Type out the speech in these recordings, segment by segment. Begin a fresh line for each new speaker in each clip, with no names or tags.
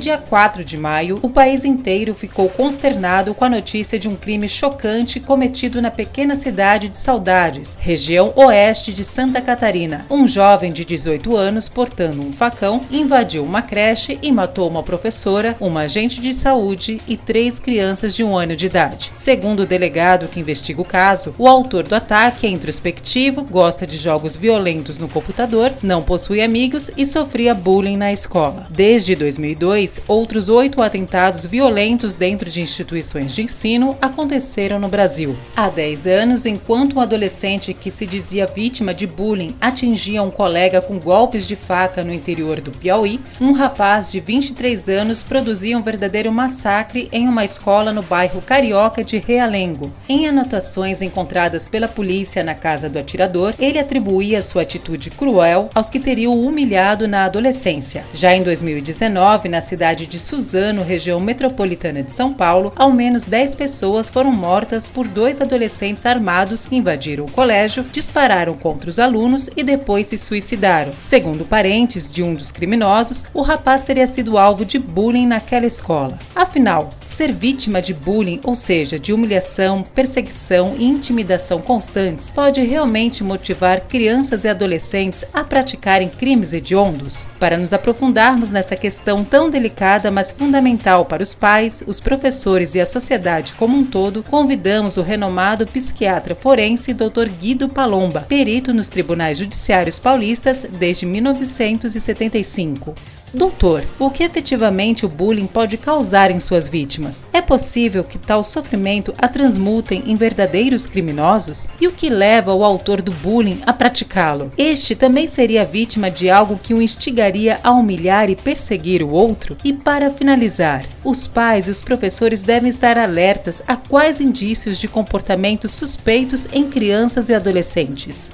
dia 4 de maio, o país inteiro ficou consternado com a notícia de um crime chocante cometido na pequena cidade de Saudades, região oeste de Santa Catarina. Um jovem de 18 anos, portando um facão, invadiu uma creche e matou uma professora, uma agente de saúde e três crianças de um ano de idade. Segundo o delegado que investiga o caso, o autor do ataque é introspectivo, gosta de jogos violentos no computador, não possui amigos e sofria bullying na escola. Desde 2002, outros oito atentados violentos dentro de instituições de ensino aconteceram no Brasil. Há 10 anos, enquanto um adolescente que se dizia vítima de bullying atingia um colega com golpes de faca no interior do Piauí, um rapaz de 23 anos produzia um verdadeiro massacre em uma escola no bairro Carioca de Realengo. Em anotações encontradas pela polícia na casa do atirador, ele atribuía sua atitude cruel aos que teriam humilhado na adolescência. Já em 2019, na cidade cidade de Suzano, região metropolitana de São Paulo, ao menos 10 pessoas foram mortas por dois adolescentes armados que invadiram o colégio, dispararam contra os alunos e depois se suicidaram. Segundo parentes de um dos criminosos, o rapaz teria sido alvo de bullying naquela escola. Afinal, ser vítima de bullying, ou seja, de humilhação, perseguição e intimidação constantes, pode realmente motivar crianças e adolescentes a praticarem crimes hediondos? Para nos aprofundarmos nessa questão tão delicada, delicada, mas fundamental para os pais, os professores e a sociedade como um todo, convidamos o renomado psiquiatra forense Dr. Guido Palomba, perito nos tribunais judiciários paulistas desde 1975. Doutor, o que efetivamente o bullying pode causar em suas vítimas? É possível que tal sofrimento a transmutem em verdadeiros criminosos? E o que leva o autor do bullying a praticá-lo? Este também seria vítima de algo que o instigaria a humilhar e perseguir o outro? E para finalizar, os pais e os professores devem estar alertas a quais indícios de comportamentos suspeitos em crianças e adolescentes.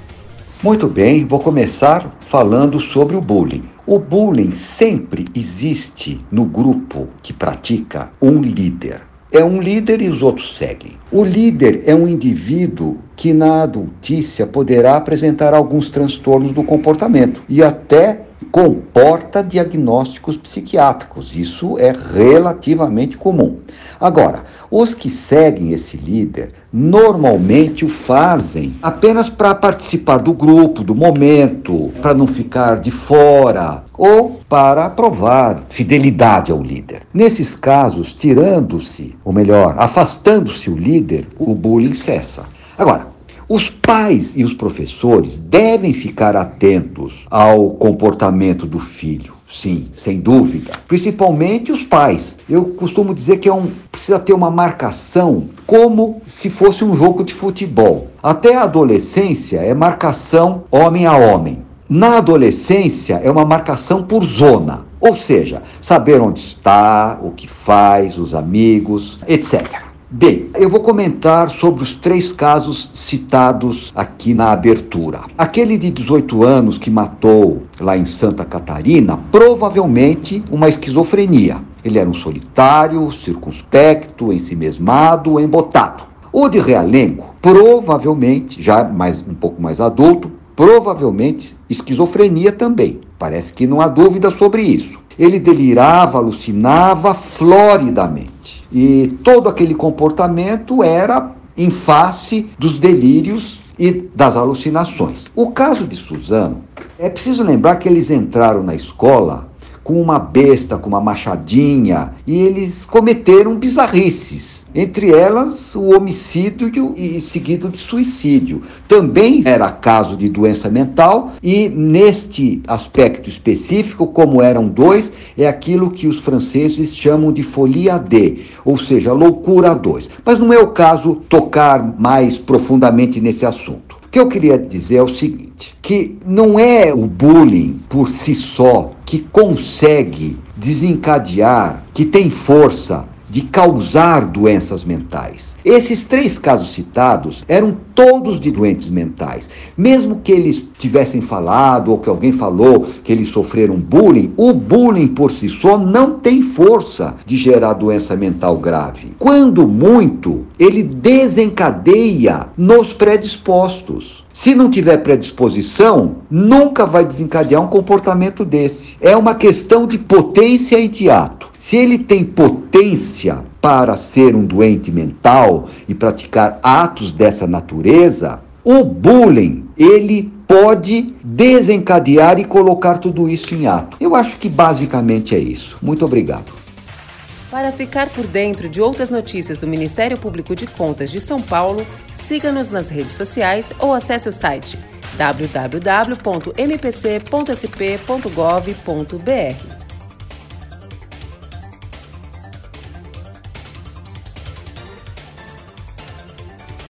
Muito bem, vou começar falando sobre o bullying. O bullying sempre existe no grupo que pratica um líder. É um líder e os outros seguem. O líder é um indivíduo que na adultícia poderá apresentar alguns transtornos do comportamento e até comporta diagnósticos psiquiátricos. Isso é relativamente comum. Agora, os que seguem esse líder normalmente o fazem apenas para participar do grupo, do momento, para não ficar de fora ou para provar fidelidade ao líder. Nesses casos, tirando-se, ou melhor, afastando-se o líder, o bullying cessa. Agora, os pais e os professores devem ficar atentos ao comportamento do filho. Sim, sem dúvida. Principalmente os pais. Eu costumo dizer que é um, precisa ter uma marcação como se fosse um jogo de futebol. Até a adolescência é marcação homem a homem. Na adolescência é uma marcação por zona. Ou seja, saber onde está, o que faz, os amigos, etc. Bem, eu vou comentar sobre os três casos citados aqui na abertura. Aquele de 18 anos que matou lá em Santa Catarina, provavelmente uma esquizofrenia. Ele era um solitário, circunspecto, ensimesmado, embotado. O de Realengo, provavelmente, já mais um pouco mais adulto, provavelmente esquizofrenia também. Parece que não há dúvida sobre isso. Ele delirava, alucinava floridamente. E todo aquele comportamento era em face dos delírios e das alucinações. O caso de Suzano, é preciso lembrar que eles entraram na escola com uma besta, com uma machadinha, e eles cometeram bizarrices. Entre elas, o homicídio e seguido de suicídio. Também era caso de doença mental, e neste aspecto específico, como eram dois, é aquilo que os franceses chamam de folia D, ou seja, loucura 2. Mas não é o caso tocar mais profundamente nesse assunto. Que eu queria dizer é o seguinte: que não é o bullying por si só que consegue desencadear, que tem força de causar doenças mentais. Esses três casos citados eram todos de doentes mentais. Mesmo que eles tivessem falado ou que alguém falou que eles sofreram bullying, o bullying por si só não tem força de gerar doença mental grave. Quando muito, ele desencadeia nos predispostos. Se não tiver predisposição, nunca vai desencadear um comportamento desse. É uma questão de potência e de ato. Se ele tem potência para ser um doente mental e praticar atos dessa natureza, o bullying, ele pode desencadear e colocar tudo isso em ato. Eu acho que basicamente é isso. Muito obrigado.
Para ficar por dentro de outras notícias do Ministério Público de Contas de São Paulo, siga-nos nas redes sociais ou acesse o site www.mpc.sp.gov.br.